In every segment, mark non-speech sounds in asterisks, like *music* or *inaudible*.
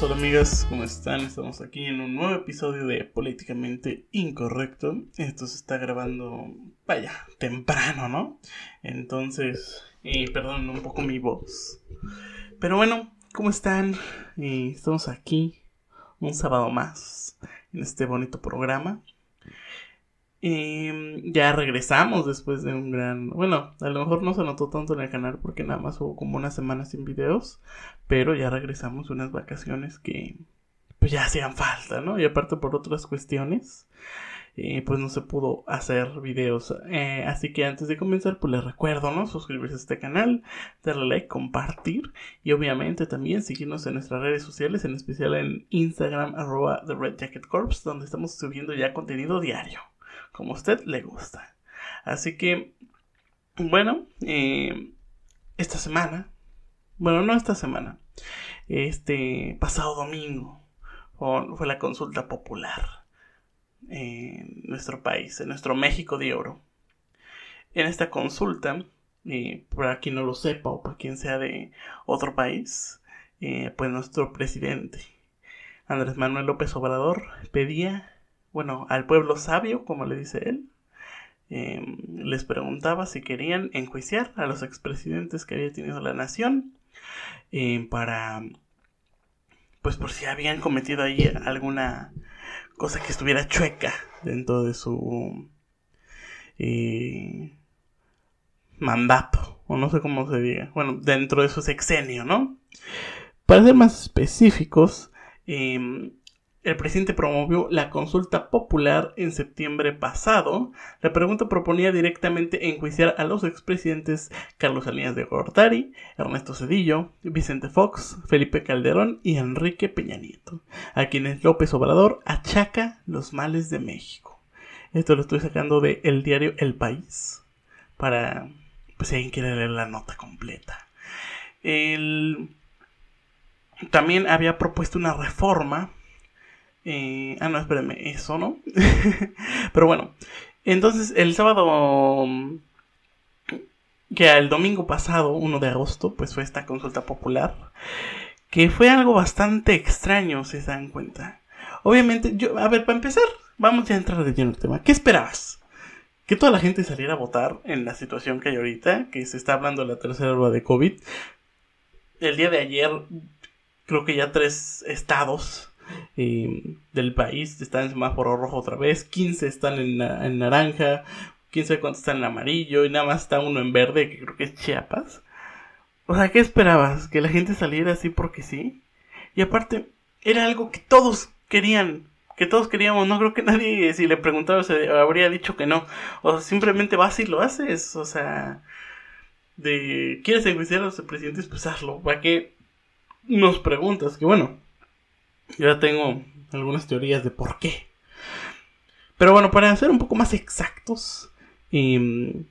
Hola amigas, ¿cómo están? Estamos aquí en un nuevo episodio de Políticamente Incorrecto. Esto se está grabando, vaya, temprano, ¿no? Entonces, eh, perdón un poco mi voz. Pero bueno, ¿cómo están? Eh, estamos aquí un sábado más en este bonito programa. Eh, ya regresamos después de un gran... Bueno, a lo mejor no se notó tanto en el canal porque nada más hubo como una semana sin videos, pero ya regresamos unas vacaciones que pues ya hacían falta, ¿no? Y aparte por otras cuestiones, eh, pues no se pudo hacer videos. Eh, así que antes de comenzar, pues les recuerdo, ¿no? Suscribirse a este canal, darle like, compartir y obviamente también seguirnos en nuestras redes sociales, en especial en Instagram, arroba The Red donde estamos subiendo ya contenido diario como usted le gusta. Así que, bueno, eh, esta semana, bueno, no esta semana, este pasado domingo fue la consulta popular en nuestro país, en nuestro México de oro. En esta consulta, eh, para quien no lo sepa o para quien sea de otro país, eh, pues nuestro presidente Andrés Manuel López Obrador pedía bueno, al pueblo sabio, como le dice él, em, les preguntaba si querían enjuiciar a los expresidentes que había tenido la nación em, para, pues por si habían cometido ahí alguna cosa que estuviera chueca dentro de su eh, mandato, o no sé cómo se diga, bueno, dentro de su sexenio, ¿no? Para ser más específicos, eh, el presidente promovió la consulta popular en septiembre pasado. La pregunta proponía directamente enjuiciar a los expresidentes Carlos Salinas de Gortari, Ernesto Cedillo, Vicente Fox, Felipe Calderón y Enrique Peña Nieto, a quienes López Obrador achaca los males de México. Esto lo estoy sacando de el diario El País para pues si alguien quiere leer la nota completa. También había propuesto una reforma eh, ah, no, espérenme, eso no. *laughs* Pero bueno, entonces el sábado, que el domingo pasado, 1 de agosto, pues fue esta consulta popular, que fue algo bastante extraño, si se dan cuenta. Obviamente, yo, a ver, para empezar, vamos a entrar de lleno el tema. ¿Qué esperabas? Que toda la gente saliera a votar en la situación que hay ahorita, que se está hablando de la tercera ola de COVID. El día de ayer, creo que ya tres estados del país están en semáforo rojo otra vez, 15 están en, naranja, quién sabe cuántos están en amarillo y nada más está uno en verde que creo que es Chiapas. O sea, ¿qué esperabas? ¿Que la gente saliera así porque sí? Y aparte, era algo que todos querían, que todos queríamos, no creo que nadie si le preguntaba se habría dicho que no. O sea, simplemente vas y lo haces, o sea, de quieres enjuiciar a los presidentes, pues. ¿Para qué nos preguntas? Que bueno, yo ya tengo algunas teorías de por qué. Pero bueno, para ser un poco más exactos, em,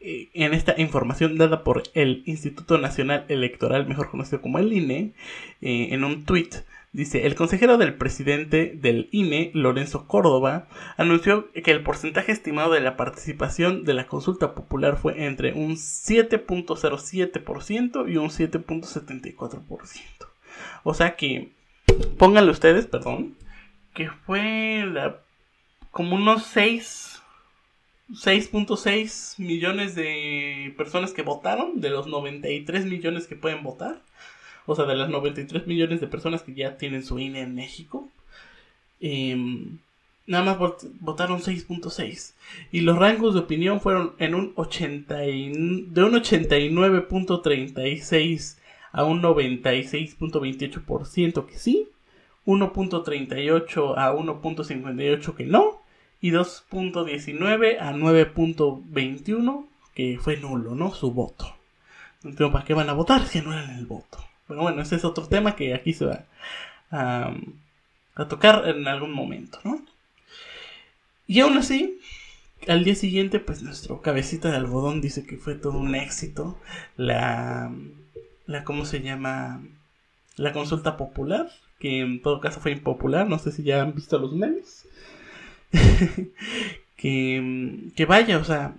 eh, en esta información dada por el Instituto Nacional Electoral, mejor conocido como el INE, eh, en un tweet dice, el consejero del presidente del INE, Lorenzo Córdoba, anunció que el porcentaje estimado de la participación de la consulta popular fue entre un 7.07% y un 7.74%. O sea que pónganle ustedes, perdón, que fue como unos 6, 6.6 millones de personas que votaron, de los 93 millones que pueden votar, o sea, de las 93 millones de personas que ya tienen su INE en México. Em, nada más votaron 6.6 y los rangos de opinión fueron en un 80 de un 89.36 a un 96.28% que sí, 1.38 a 1.58 que no, y 2.19 a 9.21 que fue nulo, ¿no? Su voto. No entiendo para qué van a votar si no eran el voto. Pero bueno, ese es otro tema que aquí se va a, a tocar en algún momento, ¿no? Y aún así, al día siguiente, pues nuestro cabecita de algodón dice que fue todo un éxito. La la ¿cómo se llama? La consulta popular, que en todo caso fue impopular, no sé si ya han visto los memes. *laughs* que, que vaya, o sea,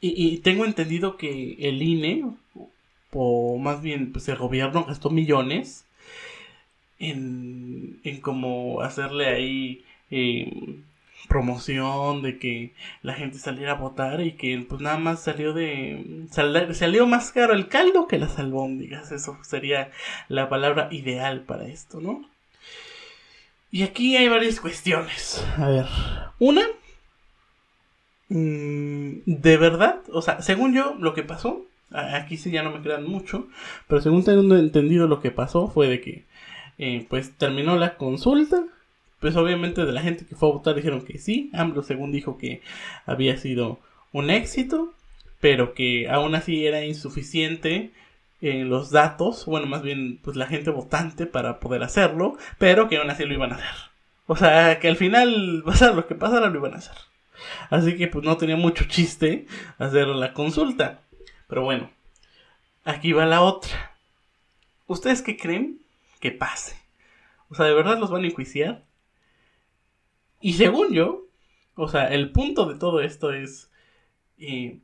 y, tengo entendido que el INE, o más bien pues el gobierno gastó millones en, en como hacerle ahí eh, promoción de que la gente saliera a votar y que pues nada más salió de salió más caro el caldo que las albóndigas. Eso sería la palabra ideal para esto no y aquí hay varias cuestiones. A ver. Una mm, de verdad o sea según yo lo que pasó aquí sí ya no me crean mucho pero según tengo entendido lo que pasó fue de que eh, pues terminó la consulta pues obviamente de la gente que fue a votar dijeron que sí. AMLO según dijo que había sido un éxito, pero que aún así era insuficiente en los datos, bueno, más bien pues la gente votante para poder hacerlo, pero que aún así lo iban a hacer. O sea, que al final, *laughs* pasar lo que pasara lo iban a hacer. Así que pues no tenía mucho chiste hacer la consulta. Pero bueno, aquí va la otra. ¿Ustedes qué creen que pase? O sea, ¿de verdad los van a enjuiciar? Y según yo, o sea, el punto de todo esto es eh,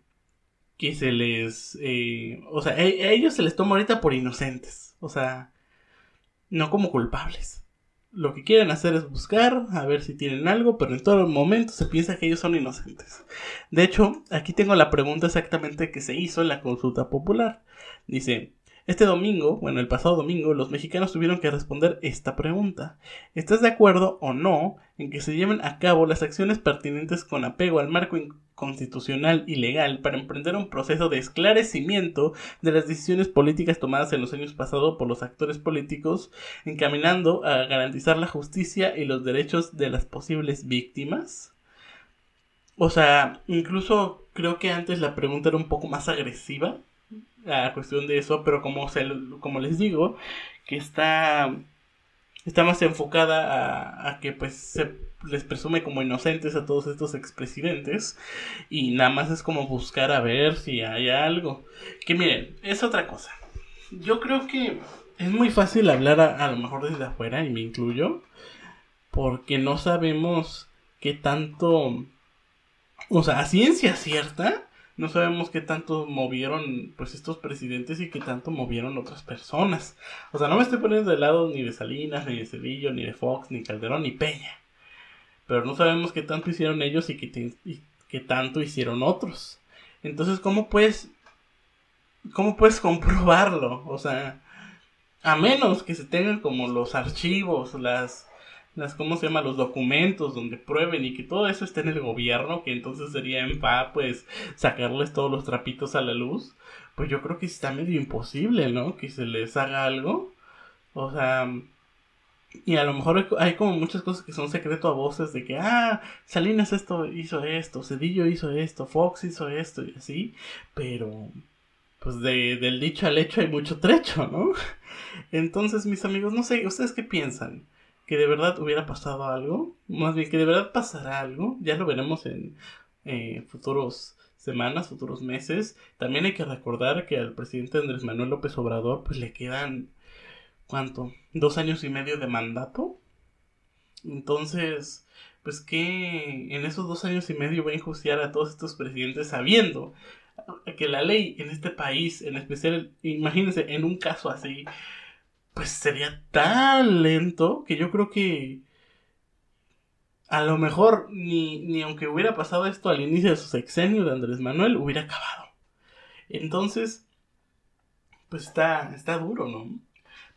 que se les... Eh, o sea, a, ellos se les toma ahorita por inocentes. O sea, no como culpables. Lo que quieren hacer es buscar, a ver si tienen algo, pero en todo momento se piensa que ellos son inocentes. De hecho, aquí tengo la pregunta exactamente que se hizo en la consulta popular. Dice, este domingo, bueno, el pasado domingo, los mexicanos tuvieron que responder esta pregunta. ¿Estás de acuerdo o no en que se lleven a cabo las acciones pertinentes con apego al marco constitucional y legal para emprender un proceso de esclarecimiento de las decisiones políticas tomadas en los años pasados por los actores políticos, encaminando a garantizar la justicia y los derechos de las posibles víctimas? O sea, incluso creo que antes la pregunta era un poco más agresiva a cuestión de eso, pero como, se, como les digo, que está, está más enfocada a, que pues se les presume como inocentes a todos estos expresidentes y nada más es como buscar a ver si hay algo. Que miren, es otra cosa. Yo creo que es muy fácil hablar a, a lo mejor desde afuera y me incluyo porque no sabemos qué tanto, o sea, a ciencia cierta, no sabemos qué tanto movieron pues estos presidentes y qué tanto movieron otras personas. O sea, no me estoy poniendo de lado ni de Salinas, ni de Cedillo, ni de Fox, ni Calderón, ni Peña. Pero no sabemos qué tanto hicieron ellos y qué, qué tanto hicieron otros. Entonces, ¿cómo puedes, cómo puedes comprobarlo? O sea, a menos que se tengan como los archivos, las las cómo se llama los documentos donde prueben y que todo eso esté en el gobierno que entonces sería en pa pues sacarles todos los trapitos a la luz. Pues yo creo que está medio imposible no que se les haga algo. O sea y a lo mejor hay como muchas cosas que son secreto a voces de que ah Salinas esto hizo esto Cedillo hizo esto Fox hizo esto y así pero pues de, del dicho al hecho hay mucho trecho no *laughs* entonces mis amigos no sé ustedes qué piensan que de verdad hubiera pasado algo, más bien que de verdad pasará algo, ya lo veremos en eh, futuros semanas, futuros meses. También hay que recordar que al presidente Andrés Manuel López Obrador pues le quedan, ¿cuánto? Dos años y medio de mandato. Entonces, pues que en esos dos años y medio va a enjuiciar a todos estos presidentes sabiendo que la ley en este país, en especial, imagínense, en un caso así, pues sería tan lento que yo creo que a lo mejor ni, ni aunque hubiera pasado esto al inicio de su sexenio de Andrés Manuel, hubiera acabado. Entonces, pues está, está duro, ¿no?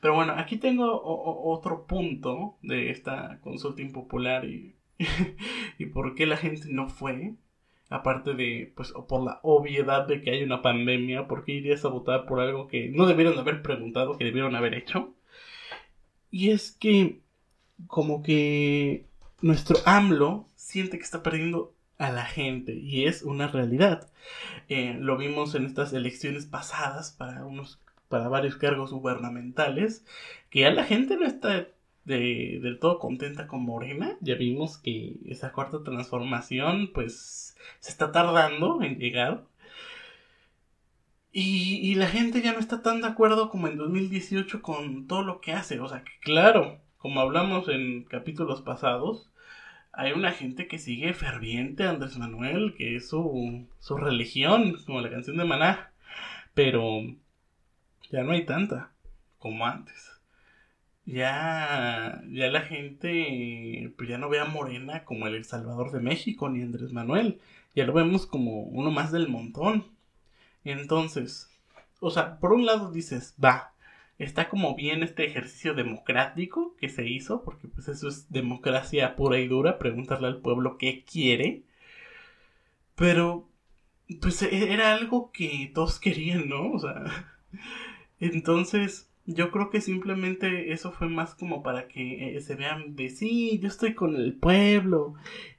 Pero bueno, aquí tengo otro punto de esta consulta impopular y, *laughs* y por qué la gente no fue aparte de, pues, por la obviedad de que hay una pandemia, ¿por qué irías a votar por algo que no debieron haber preguntado, que debieron haber hecho? Y es que, como que nuestro AMLO siente que está perdiendo a la gente y es una realidad. Eh, lo vimos en estas elecciones pasadas para unos para varios cargos gubernamentales que ya la gente no está de, del todo contenta con Morena. Ya vimos que esa cuarta transformación, pues, se está tardando en llegar. Y, y, la gente ya no está tan de acuerdo como en 2018 con todo lo que hace. O sea, que claro, como hablamos en capítulos pasados, hay una gente que sigue ferviente a Andrés Manuel, que es su, su religión, como la canción de Maná. Pero ya no hay tanta como antes. Ya, ya la gente, pues ya no ve a Morena como el Salvador de México ni Andrés Manuel, ya lo vemos como uno más del montón. Entonces, o sea, por un lado dices, va, está como bien este ejercicio democrático que se hizo, porque pues eso es democracia pura y dura, preguntarle al pueblo qué quiere. Pero, pues e-, era algo que todos querían, ¿no? O sea, *laughs* entonces yo creo que simplemente eso fue más como para que eh, se vean de sí, yo estoy con el pueblo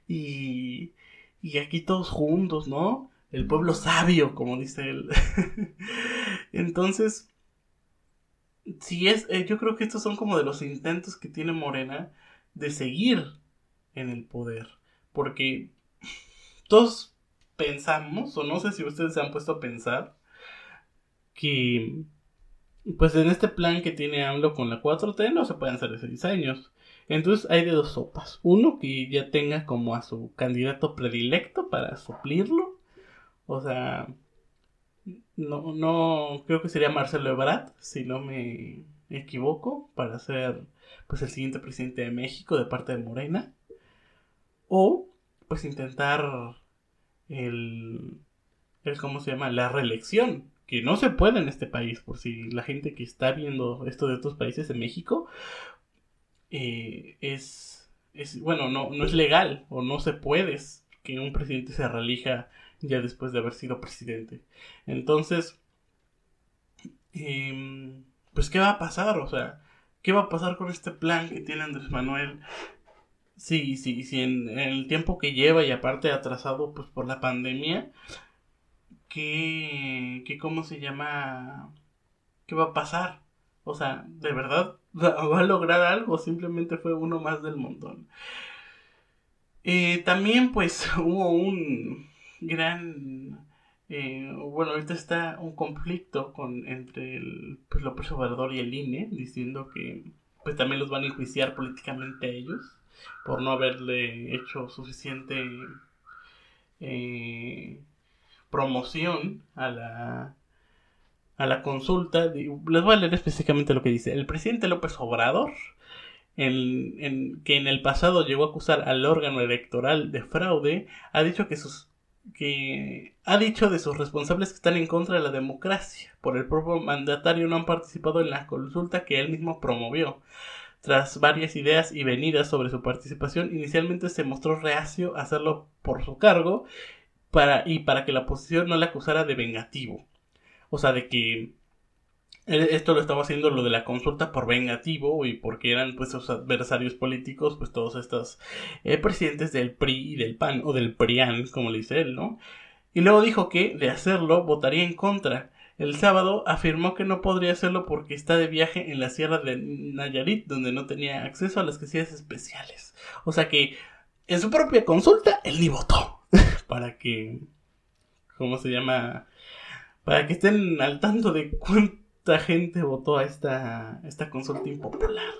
y, y aquí todos juntos, ¿no? El pueblo sabio, como dice él. *laughs* entonces, si es, eh, yo creo que estos son como de los intentos que tiene Morena de seguir en el poder. Porque todos pensamos, o no sé si ustedes se han puesto a pensar, que pues en este plan que tiene AMLO con la 4T no se pueden hacer 6 años. Entonces hay de dos sopas. Uno que ya tenga como a su candidato predilecto para suplirlo. O sea, no, no, creo que sería Marcelo Ebrard, si no me equivoco, para ser pues el siguiente presidente de México de parte de Morena. O pues intentar el, el ¿cómo se llama? La reelección, que no se puede en este país, por si la gente que está viendo esto de otros países de México, eh, es, es, bueno, no, no es legal o no se puede que un presidente se reelija ya después de haber sido presidente. Entonces, em, pues, ¿qué va a pasar? O sea, ¿qué va a pasar con este plan que tiene Andrés Manuel? Sí, sí, sí, en, el tiempo que lleva y aparte atrasado pues por la pandemia, ¿qué, qué cómo se llama? ¿Qué va a pasar? O sea, ¿de verdad *laughs* va a lograr algo? Simplemente fue uno más del montón. Eh, también pues *laughs* hubo un, gran eh, bueno, ahorita está un conflicto con, entre el pues, López Obrador y el INE, diciendo que pues también los van a enjuiciar políticamente a ellos por no haberle hecho suficiente eh, promoción a la a la consulta. Les voy a leer específicamente lo que dice. El presidente López Obrador, en, que en el pasado llegó a acusar al órgano electoral de fraude, ha dicho que sus que ha dicho de sus responsables que están en contra de la democracia. Por el propio mandatario no han participado en la consulta que él mismo promovió. Tras varias ideas y venidas sobre su participación, inicialmente se mostró reacio a hacerlo por su cargo para, y para que la oposición no le acusara de vengativo. O sea, de que esto lo estaba haciendo lo de la consulta por vengativo y porque eran pues sus adversarios políticos, pues todos estos eh, presidentes del PRI y del PAN o del PRIAN, como le dice él, ¿no? Y luego dijo que de hacerlo votaría en contra. El sábado afirmó que no podría hacerlo porque está de viaje en la sierra de Nayarit, donde no tenía acceso a las casillas especiales. O sea que en su propia consulta él ni votó. Para que. ¿Cómo se llama? Para que estén al tanto de cuánto gente votó a esta, esta consulta impopular.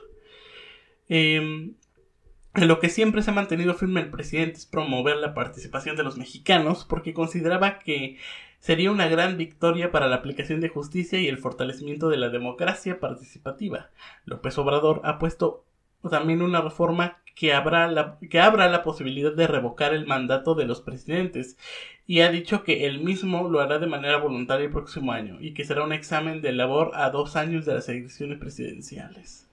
Em, lo que siempre se ha mantenido firme el presidente es promover la participación de los mexicanos porque consideraba que sería una gran victoria para la aplicación de justicia y el fortalecimiento de la democracia participativa. López Obrador ha puesto también una reforma que, habrá la, que abra la posibilidad de revocar el mandato de los presidentes y ha dicho que él mismo lo hará de manera voluntaria el próximo año y que será un examen de labor a dos años de las elecciones presidenciales.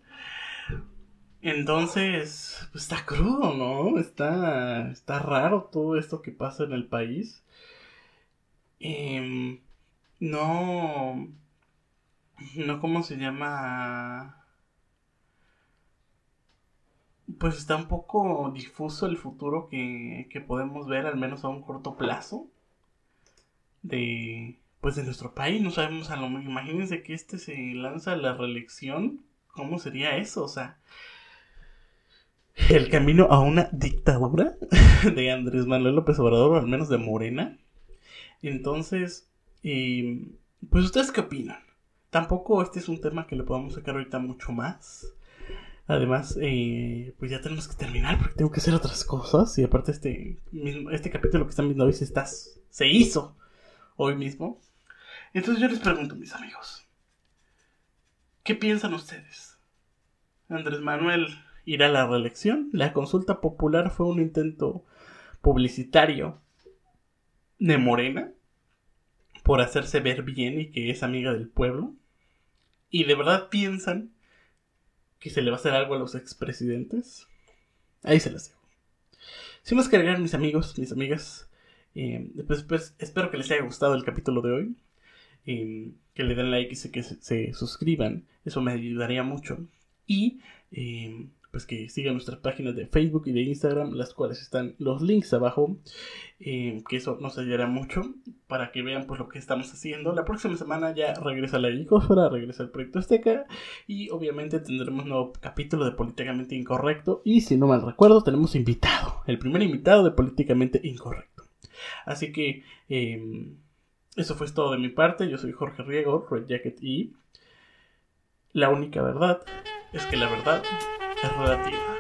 Entonces, pues está crudo, ¿no? Está, está raro todo esto que pasa en el país. Em, no, no, ¿cómo se llama? Pues está un poco difuso el futuro que, que podemos ver, al menos a un corto plazo, de pues de nuestro país. No sabemos a lo imagínense que este se lanza a la reelección. ¿Cómo sería eso? O sea, el camino a una dictadura *laughs* de Andrés Manuel López Obrador, o al menos de Morena. Entonces, eh, pues ustedes qué opinan. Tampoco este es un tema que le podamos sacar ahorita mucho más. Además, eh, pues ya tenemos que terminar porque tengo que hacer otras cosas. Y aparte, este, este capítulo que están viendo hoy se, se hizo hoy mismo. Entonces yo les pregunto, mis amigos, ¿qué piensan ustedes? Andrés Manuel irá a la reelección. La consulta popular fue un intento publicitario de Morena por hacerse ver bien y que es amiga del pueblo. ¿Y de verdad piensan que se le va a hacer algo a los expresidentes? Ahí se las dejo. Sin más que agregar, mis amigos, mis amigas, eh, pues, pues, espero que les haya gustado el capítulo de hoy. Eh, que le den like y que se, suscriban. Eso me ayudaría mucho. Y eh, pues que sigan nuestras páginas de Facebook y de Instagram, las cuales están los links abajo, eh, que eso nos ayudará mucho para que vean pues lo que estamos haciendo. La próxima semana ya regresa la helicósfera, regresa el proyecto Azteca y obviamente tendremos un nuevo capítulo de Políticamente Incorrecto y si no mal recuerdo tenemos invitado, el primer invitado de Políticamente Incorrecto. Así que em, eso fue todo de mi parte, yo soy Jorge Riego, Red Jacket y la única verdad es que la verdad es relativa.